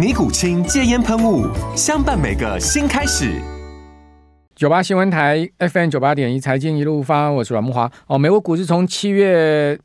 尼古清戒烟喷雾，相伴每个新开始。九八新闻台 FM 九八点一财经一路发，我是阮慕华。哦，美国股市从七月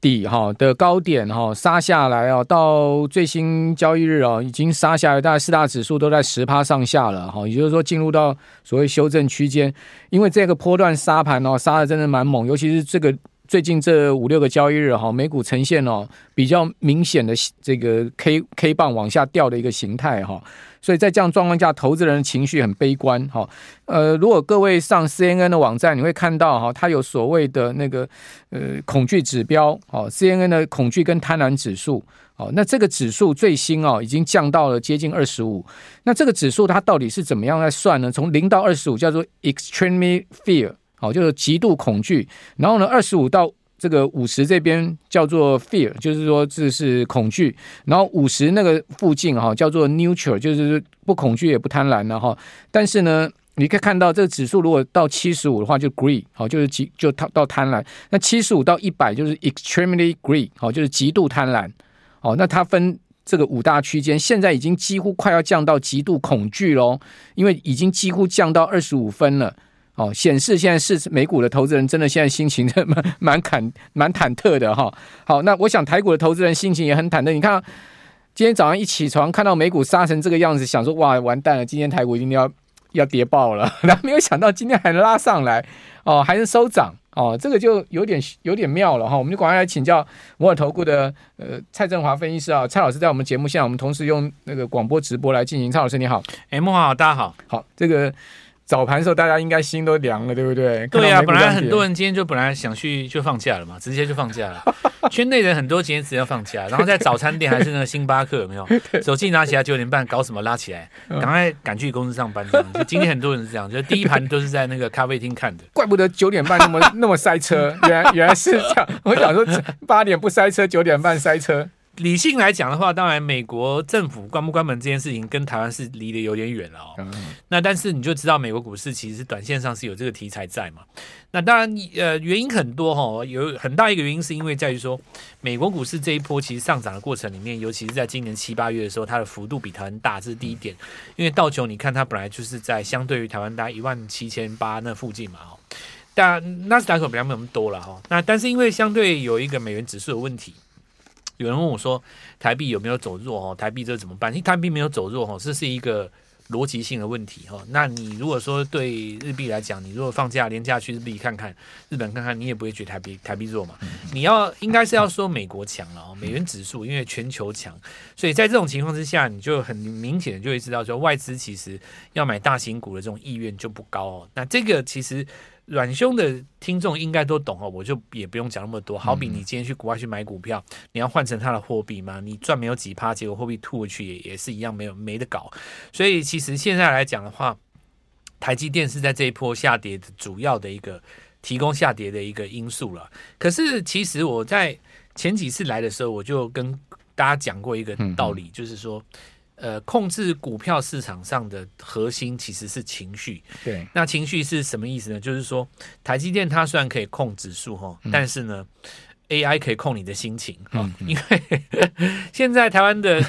底哈的高点哈杀下来哦，到最新交易日哦，已经杀下来，大概四大指数都在十趴上下了哈，也就是说进入到所谓修正区间。因为这个波段杀盘哦，杀的真的蛮猛，尤其是这个。最近这五六个交易日哈，美股呈现哦比较明显的这个 K K 棒往下掉的一个形态哈，所以在这样状况下，投资人的情绪很悲观哈。呃，如果各位上 CNN 的网站，你会看到哈，它有所谓的那个呃恐惧指标哦，CNN 的恐惧跟贪婪指数哦，那这个指数最新哦已经降到了接近二十五。那这个指数它到底是怎么样来算呢？从零到二十五叫做 extremely fear。好，就是极度恐惧。然后呢，二十五到这个五十这边叫做 fear，就是说这是恐惧。然后五十那个附近哈叫做 neutral，就是不恐惧也不贪婪了哈。但是呢，你可以看到这个指数如果到七十五的话就 greed，好，就是极就到贪婪。那七十五到一百就是 extremely greed，好，就是极度贪婪。好，那它分这个五大区间，现在已经几乎快要降到极度恐惧喽，因为已经几乎降到二十五分了。哦，显示现在是美股的投资人真的现在心情 蛮蛮坎蛮忐忑的哈。好，那我想台股的投资人心情也很忐忑。你看，今天早上一起床看到美股杀成这个样子，想说哇完蛋了，今天台股一定要要跌爆了。然后没有想到今天还能拉上来，哦，还能收涨，哦，这个就有点有点妙了哈。我们就赶快来请教摩尔投顾的呃蔡振华分析师啊，蔡老师在我们节目现在我们同时用那个广播直播来进行。蔡老师你好，哎，慕驊好，大家好，好这个。早盘的时候，大家应该心都凉了，对不对？对呀、啊，本来很多人今天就本来想去就放假了嘛，直接就放假了。圈内人很多今天直接要放假，然后在早餐店还是那个星巴克有没有？手机拿起来九点半搞什么拉起来，赶快赶去公司上班这样。就今天很多人是这样，就第一盘都是在那个咖啡厅看的。怪不得九点半那么那么塞车，原来原来是这样。我想说八点不塞车，九点半塞车。理性来讲的话，当然美国政府关不关门这件事情跟台湾是离得有点远了哦。嗯、那但是你就知道美国股市其实短线上是有这个题材在嘛。那当然呃原因很多哈、哦，有很大一个原因是因为在于说美国股市这一波其实上涨的过程里面，尤其是在今年七八月的时候，它的幅度比台湾大，这是第一点。因为道琼你看它本来就是在相对于台湾大概一万七千八那附近嘛哈，但纳斯达克比较没有那么多了哈。那但是因为相对有一个美元指数的问题。有人问我说：“台币有没有走弱？哦，台币这怎么办？因为台币没有走弱，哦，这是一个逻辑性的问题，哈。那你如果说对日币来讲，你如果放假连假去日币看看，日本看看，你也不会觉得台币台币弱嘛。你要应该是要说美国强了，哦，美元指数因为全球强，所以在这种情况之下，你就很明显的就会知道说，外资其实要买大型股的这种意愿就不高哦。那这个其实。”软胸的听众应该都懂哦，我就也不用讲那么多。好比你今天去国外去买股票，你要换成它的货币吗？你赚没有几趴，结果货币吐回去也也是一样没有没得搞。所以其实现在来讲的话，台积电是在这一波下跌的主要的一个提供下跌的一个因素了。可是其实我在前几次来的时候，我就跟大家讲过一个道理，就是说。呃，控制股票市场上的核心其实是情绪。对，那情绪是什么意思呢？就是说，台积电它虽然可以控指数但是呢，AI 可以控你的心情哈。嗯嗯、因为 现在台湾的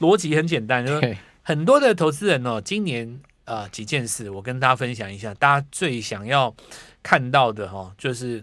逻辑很简单，就是很多的投资人哦，今年啊、呃、几件事，我跟大家分享一下，大家最想要看到的哈，就是。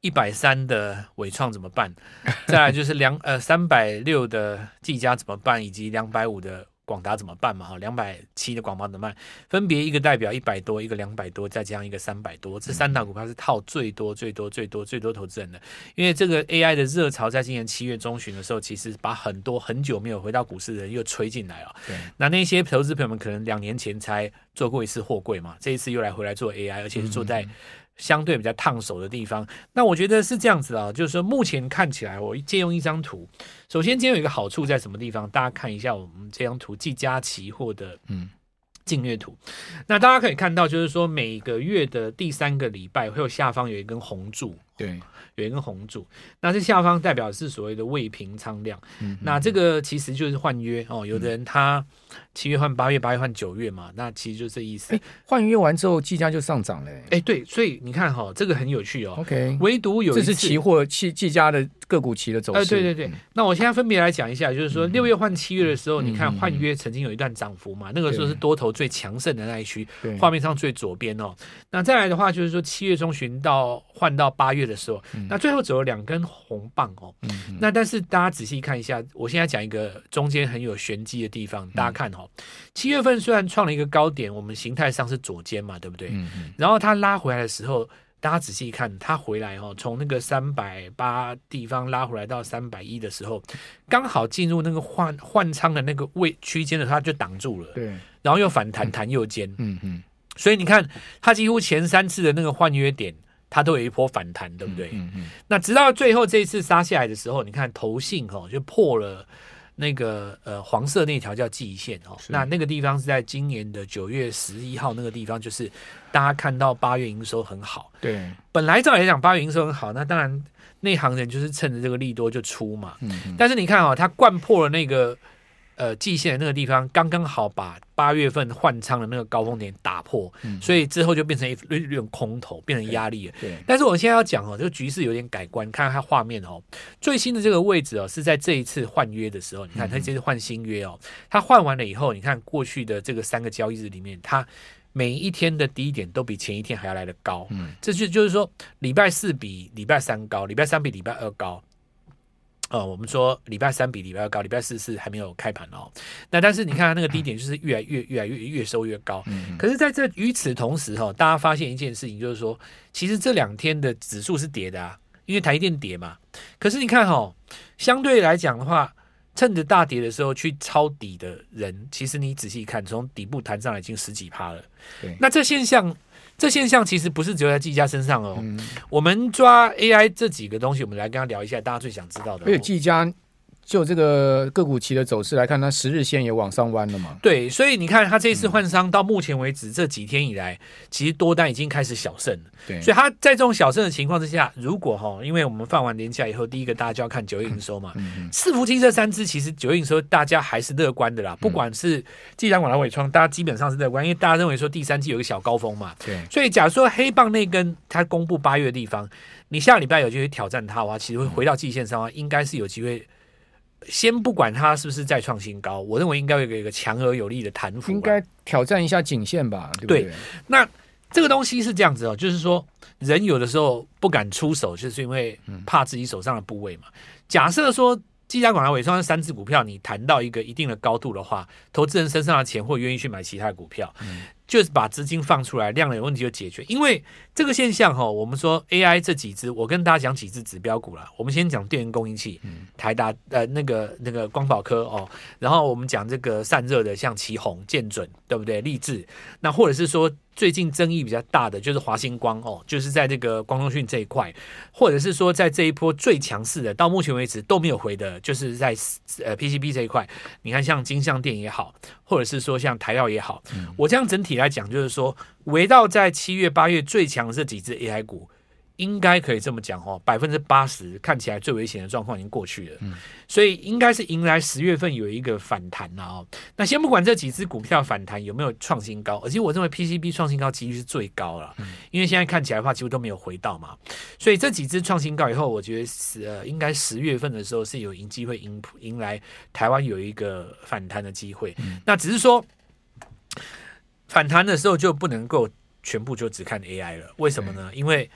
一百三的伟创怎么办？再来就是两呃三百六的技嘉怎么办？以及两百五的广达怎么办嘛？哈，两百七的广达怎么办？分别一个代表一百多，一个两百多，再加上一个三百多，这三档股票是套最多最多最多最多投资人的。因为这个 AI 的热潮在今年七月中旬的时候，其实把很多很久没有回到股市的人又吹进来了。对，那那些投资朋友们可能两年前才做过一次货柜嘛，这一次又来回来做 AI，而且是做在。相对比较烫手的地方，那我觉得是这样子啊，就是说目前看起来，我借用一张图，首先今天有一个好处在什么地方？大家看一下我们这张图，季佳期货的嗯。净月图，那大家可以看到，就是说每个月的第三个礼拜会有下方有一根红柱，对，有一根红柱，那这下方代表是所谓的未平仓量，嗯，那这个其实就是换约哦，有的人他。七月换八月，八月换九月嘛，那其实就这意思。换约完之后，计价就上涨了。哎，对，所以你看哈、哦，这个很有趣哦。OK，唯独有一次这是期货期计价的个股期的走势。哎，对对对。嗯、那我现在分别来讲一下，就是说六月换七月的时候，嗯、你看换约曾经有一段涨幅嘛，嗯、那个时候是多头最强盛的那一区，画面上最左边哦。那再来的话，就是说七月中旬到换到八月的时候，嗯、那最后走了两根红棒哦。那但是大家仔细看一下，我现在讲一个中间很有玄机的地方，大家看哦。七月份虽然创了一个高点，我们形态上是左肩嘛，对不对？然后它拉回来的时候，大家仔细看，它回来哦，从那个三百八地方拉回来到三百一的时候，刚好进入那个换换仓的那个位区间的时候，它就挡住了。对。然后又反弹弹右肩。嗯嗯。所以你看，它几乎前三次的那个换约点，它都有一波反弹，对不对？嗯嗯。那直到最后这一次杀下来的时候，你看投信哦就破了。那个呃黄色那条叫季线哦，那那个地方是在今年的九月十一号那个地方，就是大家看到八月营收很好。对，本来照理来讲八月营收很好，那当然内行人就是趁着这个利多就出嘛。但是你看哦，它灌破了那个。呃，季线的那个地方刚刚好把八月份换仓的那个高峰点打破，嗯、所以之后就变成一一种空头，变成压力了。对，但是我现在要讲哦，这个局势有点改观，看看它画面哦，最新的这个位置哦，是在这一次换约的时候，你看它这次换新约哦，它换完了以后，你看过去的这个三个交易日里面，它每一天的低点都比前一天还要来得高，嗯，这就就是说礼拜四比礼拜三高，礼拜三比礼拜二高。呃，我们说礼拜三比礼拜二高，礼拜四是还没有开盘哦。那但是你看它那个低点就是越来越越来越越收越高。嗯、可是在这与此同时哈、哦，大家发现一件事情，就是说，其实这两天的指数是跌的啊，因为台积电跌嘛。可是你看哈、哦，相对来讲的话，趁着大跌的时候去抄底的人，其实你仔细看，从底部弹上来已经十几趴了。对，那这现象。这现象其实不是只有在技嘉身上哦。嗯、我们抓 AI 这几个东西，我们来跟他聊一下，大家最想知道的。而且技嘉。就这个个股期的走势来看，它十日线也往上弯了嘛？对，所以你看它这一次换商到目前为止、嗯、这几天以来，其实多单已经开始小胜了。对，所以它在这种小胜的情况之下，如果哈，因为我们放完年假以后，第一个大家就要看九月营收嘛。嗯嗯。伺服器这三支其实九月营收大家还是乐观的啦，不管是既然、广达、纬创，大家基本上是乐观，因为大家认为说第三季有一个小高峰嘛。对。所以假如说黑棒那根它公布八月的地方，你下礼拜有机会挑战它的话，其实会回到季线上的话，应该是有机会。先不管它是不是再创新高，我认为应该有一个强而有力的弹幅，应该挑战一下颈线吧，对不对？对，那这个东西是这样子哦，就是说人有的时候不敢出手，就是因为怕自己手上的部位嘛。嗯、假设说。技嘉、广达、伟创这三只股票，你谈到一个一定的高度的话，投资人身上的钱会愿意去买其他的股票，嗯、就是把资金放出来，量的有问题就解决。因为这个现象哈，我们说 AI 这几只，我跟大家讲几只指标股了。我们先讲电源供应器，嗯、台达呃那个那个光宝科哦，然后我们讲这个散热的，像奇宏、建准，对不对？立志，那或者是说。最近争议比较大的就是华星光哦，就是在这个光通讯这一块，或者是说在这一波最强势的，到目前为止都没有回的，就是在呃 PCB 这一块。你看像金像电也好，或者是说像台耀也好，我这样整体来讲，就是说围绕在七月八月最强这几只 AI 股。应该可以这么讲哦，百分之八十看起来最危险的状况已经过去了，嗯，所以应该是迎来十月份有一个反弹了哦。那先不管这几只股票反弹有没有创新高，而且我认为 PCB 创新高几率是最高了，嗯，因为现在看起来的话几乎都没有回到嘛，所以这几只创新高以后，我觉得是呃应该十月份的时候是有迎机会迎迎来台湾有一个反弹的机会，嗯，那只是说反弹的时候就不能够全部就只看 AI 了，为什么呢？因为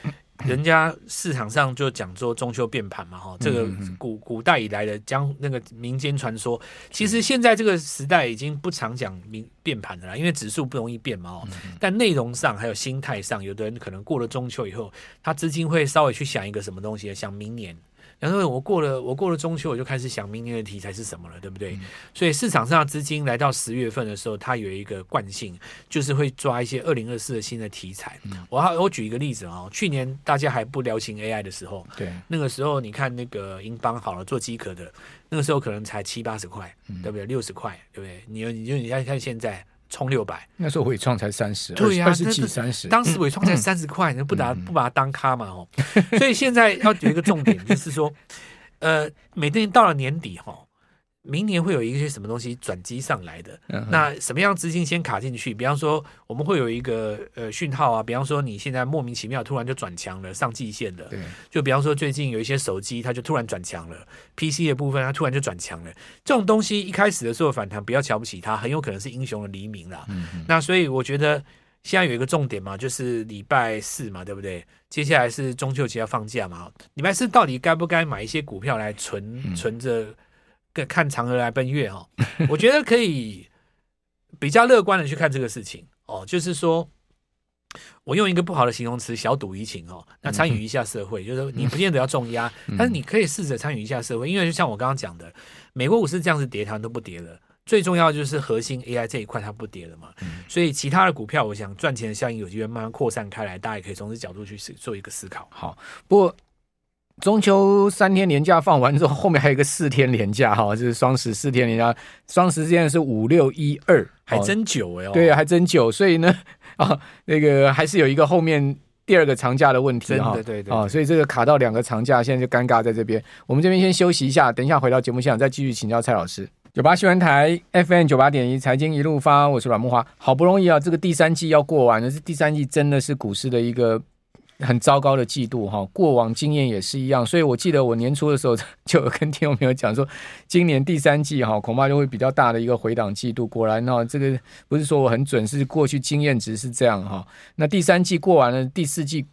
人家市场上就讲说中秋变盘嘛，哈，这个古古代以来的将那个民间传说，其实现在这个时代已经不常讲明变盘的啦，因为指数不容易变嘛，哦，但内容上还有心态上，有的人可能过了中秋以后，他资金会稍微去想一个什么东西，想明年。然后我过了，我过了中秋，我就开始想明年的题材是什么了，对不对？嗯、所以市场上的资金来到十月份的时候，它有一个惯性，就是会抓一些二零二四的新的题材。嗯、我我举一个例子啊，去年大家还不流行 AI 的时候，对，那个时候你看那个英邦好了做机壳的，那个时候可能才七八十块，嗯、对不对？六十块，对不对？你你就你看看现在。冲六百，那时候伟创才三十，对呀，二十几三十。当时伟创才三十块，你不打不把它当咖嘛？哦，所以现在要有一个重点，就是说，呃，每年到了年底哈。明年会有一些什么东西转机上来的？嗯、那什么样资金先卡进去？比方说，我们会有一个呃讯号啊，比方说你现在莫名其妙突然就转强了，上季线了。对就比方说最近有一些手机，它就突然转强了，PC 的部分它突然就转强了。这种东西一开始的时候反弹，不要瞧不起它，很有可能是英雄的黎明啦。嗯、那所以我觉得现在有一个重点嘛，就是礼拜四嘛，对不对？接下来是中秋节要放假嘛，礼拜四到底该不该买一些股票来存、嗯、存着？看嫦娥来奔月哈，我觉得可以比较乐观的去看这个事情哦，就是说我用一个不好的形容词“小赌怡情”哦，那参与一下社会，就是说你不见得要重压，但是你可以试着参与一下社会，因为就像我刚刚讲的，美国股市这样子跌，它都不跌了，最重要就是核心 AI 这一块它不跌了嘛，所以其他的股票，我想赚钱的效应有机会慢慢扩散开来，大家也可以从这角度去做一个思考。好，不过。中秋三天年假放完之后，后面还有一个四天年假哈，就是双十四天年假。双十现在是五六一二，还真久哎、哦。对，还真久。所以呢，啊，那个还是有一个后面第二个长假的问题哈。对对对。啊，所以这个卡到两个长假，现在就尴尬在这边。我们这边先休息一下，等一下回到节目现场再继续请教蔡老师。九八新闻台 FM 九八点一财经一路发，我是阮木华。好不容易啊，这个第三季要过完了，这第三季真的是股市的一个。很糟糕的季度哈，过往经验也是一样，所以我记得我年初的时候 就有跟听众朋友讲说，今年第三季哈恐怕就会比较大的一个回档季度。果然呢，这个不是说我很准，是过去经验值是这样哈。那第三季过完了，第四季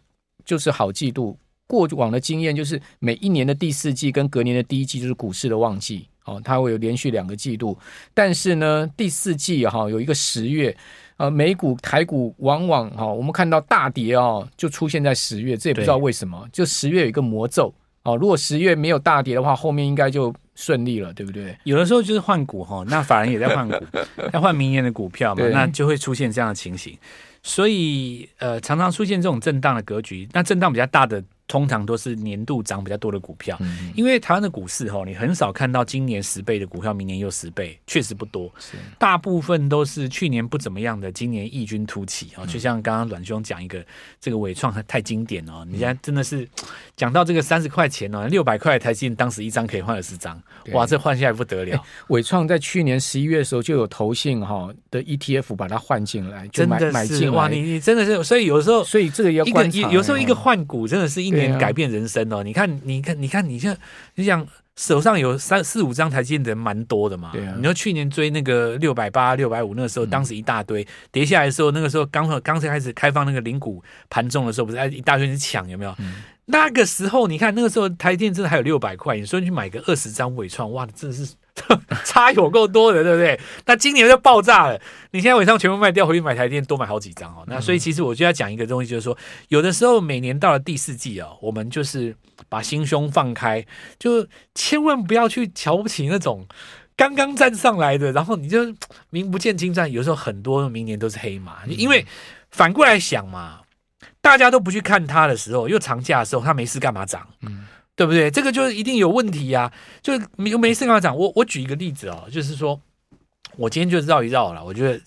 就是好季度。过往的经验就是每一年的第四季跟隔年的第一季就是股市的旺季哦，它会有连续两个季度。但是呢，第四季哈有一个十月。呃，美股、台股往往哈、哦，我们看到大跌哦，就出现在十月，这也不知道为什么。就十月有一个魔咒哦，如果十月没有大跌的话，后面应该就顺利了，对不对？有的时候就是换股哈、哦，那法人也在换股，要换明年的股票嘛，那就会出现这样的情形。所以呃，常常出现这种震荡的格局，那震荡比较大的。通常都是年度涨比较多的股票，嗯、因为台湾的股市哈，你很少看到今年十倍的股票，明年又十倍，确实不多。大部分都是去年不怎么样的，今年异军突起啊！嗯、就像刚刚阮兄讲一个，这个伟创太经典哦，你现在真的是讲到这个三十块钱哦，六百块台积电当时一张可以换二十张，哇，这换下来不得了。纬创在去年十一月的时候就有投信哈的 ETF 把它换进来，就买真的是买进哇，你你真的是，所以有时候，所以这个要观察，有时候一个换股真的是一年。改变人生哦！你看，你看，你看，你像你想手上有三四五张台积电的人蛮多的嘛。对啊。你说去年追那个六百八、六百五，那个时候当时一大堆跌下来的时候，那个时候刚刚才开始开放那个零股盘中的时候，不是一大堆人抢有没有？嗯、那个时候你看那个时候台积电真的还有六百块，你说你去买个二十张纬创，哇，真的是。差有够多的，对不对？那今年就爆炸了。你现在尾上全部卖掉，回去买台电，多买好几张哦。那所以其实我就要讲一个东西，就是说，有的时候每年到了第四季哦，我们就是把心胸放开，就千万不要去瞧不起那种刚刚站上来的，然后你就名不见经传。有时候很多明年都是黑马，因为反过来想嘛，大家都不去看它的时候，又长假的时候，它没事干嘛涨？嗯。对不对？这个就是一定有问题呀、啊！就没没事跟他讲。我我举一个例子哦，就是说，我今天就绕一绕了。我觉得，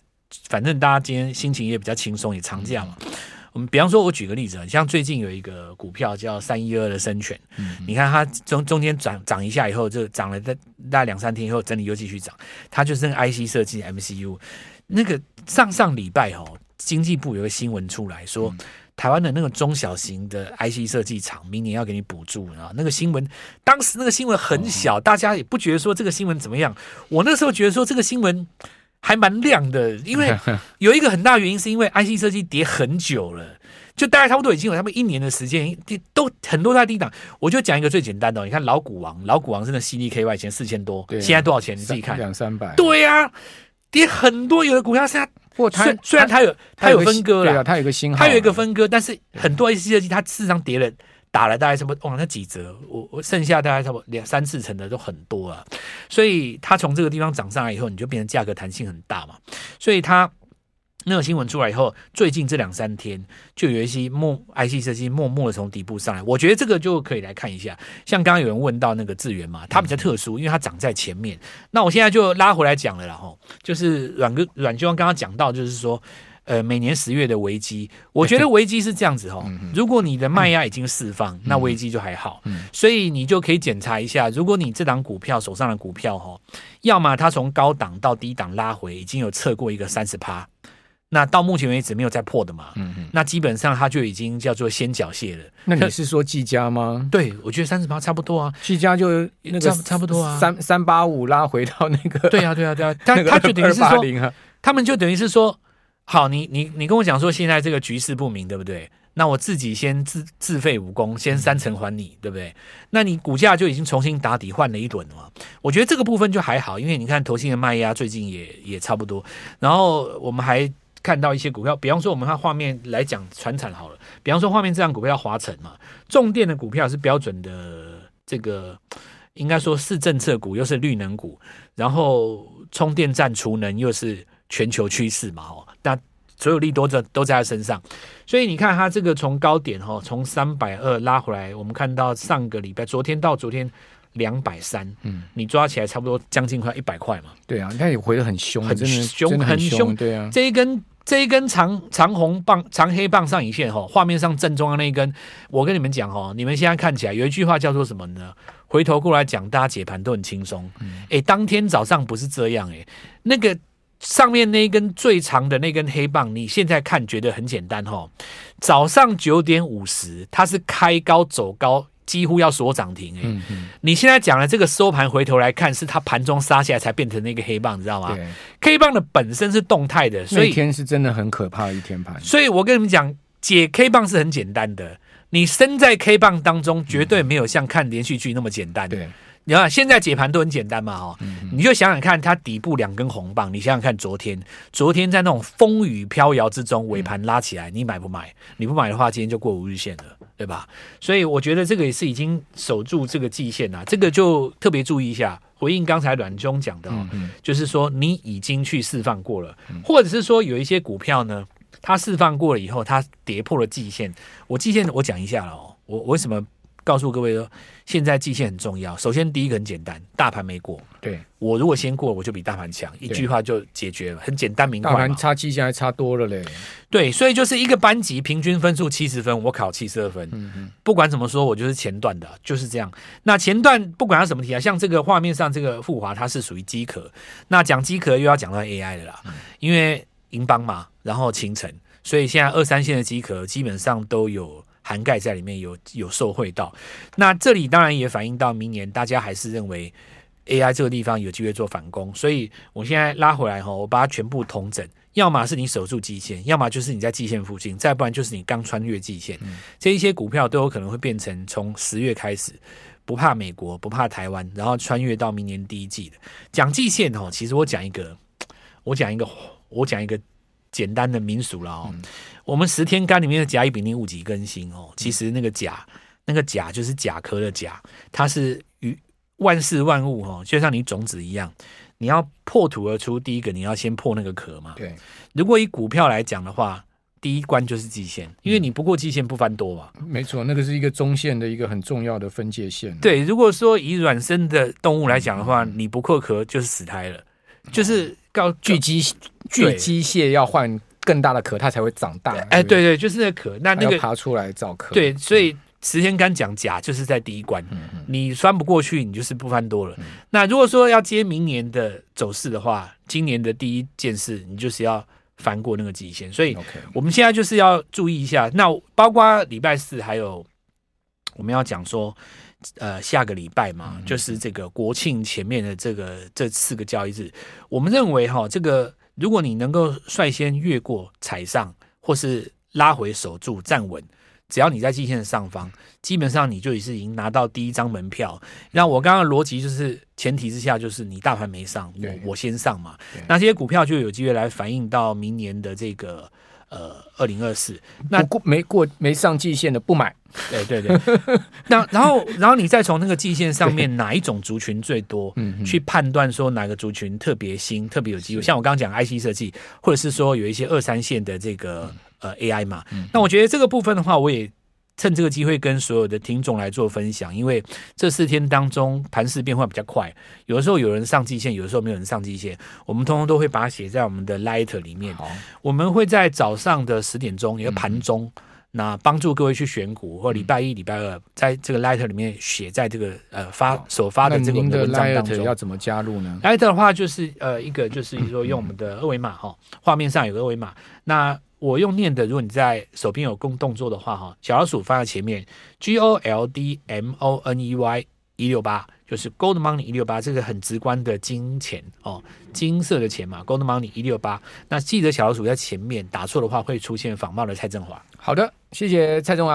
反正大家今天心情也比较轻松，也长假嘛。我们比方说，我举个例子啊，像最近有一个股票叫三一二的生全，嗯、你看它中中间涨涨一下以后，就涨了大大概两三天以后，整理又继续涨。它就是那个 IC 设计 MCU，那个上上礼拜哦，经济部有个新闻出来说。嗯台湾的那个中小型的 IC 设计厂，明年要给你补助啊！那个新闻，当时那个新闻很小，大家也不觉得说这个新闻怎么样。我那时候觉得说这个新闻还蛮亮的，因为 有一个很大原因是因为 IC 设计跌很久了。就大概差不多已经有他们一年的时间，都很多在低档。我就讲一个最简单的，你看老股王，老股王真的 CDKY 前四千多，啊、现在多少钱？你自己看，两三百。对呀、啊，跌很多，有的股票现在，或它虽然它有它有分割了，它有一个新号，它有一个分割，但是很多 A C 设计它事实上跌了。打了大概什么？哇，那几折？我我剩下大概差不多两三四成的都很多啊，所以它从这个地方涨上来以后，你就变成价格弹性很大嘛。所以它那个新闻出来以后，最近这两三天就有一些默 IC 设计默默的从底部上来，我觉得这个就可以来看一下。像刚刚有人问到那个智原嘛，它比较特殊，因为它涨在前面。那我现在就拉回来讲了啦，吼，就是阮哥阮军刚刚讲到，就是说。呃，每年十月的危机，我觉得危机是这样子哈。如果你的卖压已经释放，那危机就还好。所以你就可以检查一下，如果你这档股票手上的股票哈，要么它从高档到低档拉回，已经有测过一个三十趴，那到目前为止没有再破的嘛。那基本上它就已经叫做先缴械了。那你是说技嘉吗？对，我觉得三十八差不多啊。技嘉就那个差不多啊，三三八五拉回到那个。对啊，对啊，对啊。他他就等于是说，他们就等于是说。好，你你你跟我讲说现在这个局势不明，对不对？那我自己先自自废武功，先三成还你，对不对？那你股价就已经重新打底换了一轮了嘛。我觉得这个部分就还好，因为你看投信的卖压最近也也差不多。然后我们还看到一些股票，比方说我们看画面来讲传产好了，比方说画面这张股票华晨嘛，重电的股票是标准的这个，应该说是政策股，又是绿能股，然后充电站储能又是。全球趋势嘛，哦，那所有利多都都在他身上，所以你看它这个从高点哈，从三百二拉回来，我们看到上个礼拜，昨天到昨天两百三，嗯，你抓起来差不多将近快一百块嘛，对啊，你看也回得很凶，很凶，很凶，对啊，这一根这一根长长红棒、长黑棒上影线哈，画面上正中央那一根，我跟你们讲哦，你们现在看起来有一句话叫做什么呢？回头过来讲，大家解盘都很轻松，哎、嗯，当天早上不是这样哎，那个。上面那一根最长的那根黑棒，你现在看觉得很简单哈。早上九点五十，它是开高走高，几乎要锁涨停哎。嗯嗯。你现在讲的这个收盘回头来看，是它盘中杀下来才变成那个黑棒，你知道吗？对。K 棒的本身是动态的，所以那天是真的很可怕的一天盘。所以我跟你们讲，解 K 棒是很简单的，你身在 K 棒当中，绝对没有像看连续剧那么简单。对。你看，现在解盘都很简单嘛，哦，你就想想看，它底部两根红棒，你想想看，昨天，昨天在那种风雨飘摇之中，尾盘拉起来，你买不买？你不买的话，今天就过五日线了，对吧？所以我觉得这个也是已经守住这个季线了，这个就特别注意一下。回应刚才阮中讲的，就是说你已经去释放过了，或者是说有一些股票呢，它释放过了以后，它跌破了季线。我季线我讲一下了哦，我为什么？告诉各位说，现在季线很重要。首先，第一个很简单，大盘没过。对，我如果先过，我就比大盘强，一句话就解决了，很简单明快。大盘差季线还差多了嘞。对，所以就是一个班级平均分数七十分，我考七十二分。嗯嗯。不管怎么说，我就是前段的，就是这样。那前段不管它什么题啊，像这个画面上这个富华，它是属于机壳。那讲机壳又要讲到 AI 的啦，嗯、因为银邦嘛，然后清晨，所以现在二三线的机壳基本上都有。涵盖在里面有有受惠到，那这里当然也反映到明年，大家还是认为 AI 这个地方有机会做反攻，所以我现在拉回来哈，我把它全部统整，要么是你守住季线，要么就是你在季线附近，再不然就是你刚穿越季线，这一些股票都有可能会变成从十月开始不怕美国不怕台湾，然后穿越到明年第一季的。讲季线哦，其实我讲一个，我讲一个，我讲一个简单的民俗了哦。我们十天干里面的甲乙丙丁戊己庚辛哦，其实那个甲，那个甲就是甲壳的甲，它是与万事万物哦，就像你种子一样，你要破土而出，第一个你要先破那个壳嘛。对，如果以股票来讲的话，第一关就是季线，因为你不过季线不翻多嘛。没错，那个是一个中线的一个很重要的分界线。对，如果说以软生的动物来讲的话，你不破壳就是死胎了，就是告巨机巨机械要换。更大的壳，它才会长大。哎，对对，就是那壳，那那个爬出来找壳。对，所以十天刚讲甲就是在第一关，你翻不过去，你就是不翻多了。那如果说要接明年的走势的话，今年的第一件事，你就是要翻过那个极限。所以我们现在就是要注意一下。那包括礼拜四还有我们要讲说，呃，下个礼拜嘛，就是这个国庆前面的这个这四个交易日，我们认为哈，这个。如果你能够率先越过踩上，或是拉回守住站稳。只要你在季线的上方，基本上你就已是已经拿到第一张门票。那我刚刚的逻辑就是前提之下，就是你大盘没上，我我先上嘛。那这些股票就有机会来反映到明年的这个呃二零二四。那过没过没上季线的不买。对对对。那然后然后你再从那个季线上面哪一种族群最多，去判断说哪个族群特别新、特别有机会。像我刚刚讲 IC 设计，或者是说有一些二三线的这个。呃，AI 嘛，那我觉得这个部分的话，我也趁这个机会跟所有的听众来做分享，因为这四天当中盘势变化比较快，有的时候有人上季线，有的时候没有人上季线，我们通通都会把它写在我们的 Light 里面。我们会在早上的十点钟，也就盘中，嗯、那帮助各位去选股，或礼拜一、礼拜二，在这个 Light 里面写在这个呃发首发的这个文章当中。要怎么加入呢？Light 的话就是呃一个就是说用我们的二维码哈，画面上有个二维码，那。我用念的，如果你在手边有动动作的话，哈，小老鼠放在前面，G O L D M O N E Y 一六八，就是 Gold Money 一六八，这个很直观的金钱哦，金色的钱嘛，Gold Money 一六八。那记得小老鼠在前面，打错的话会出现仿冒的蔡振华。好的，谢谢蔡振华。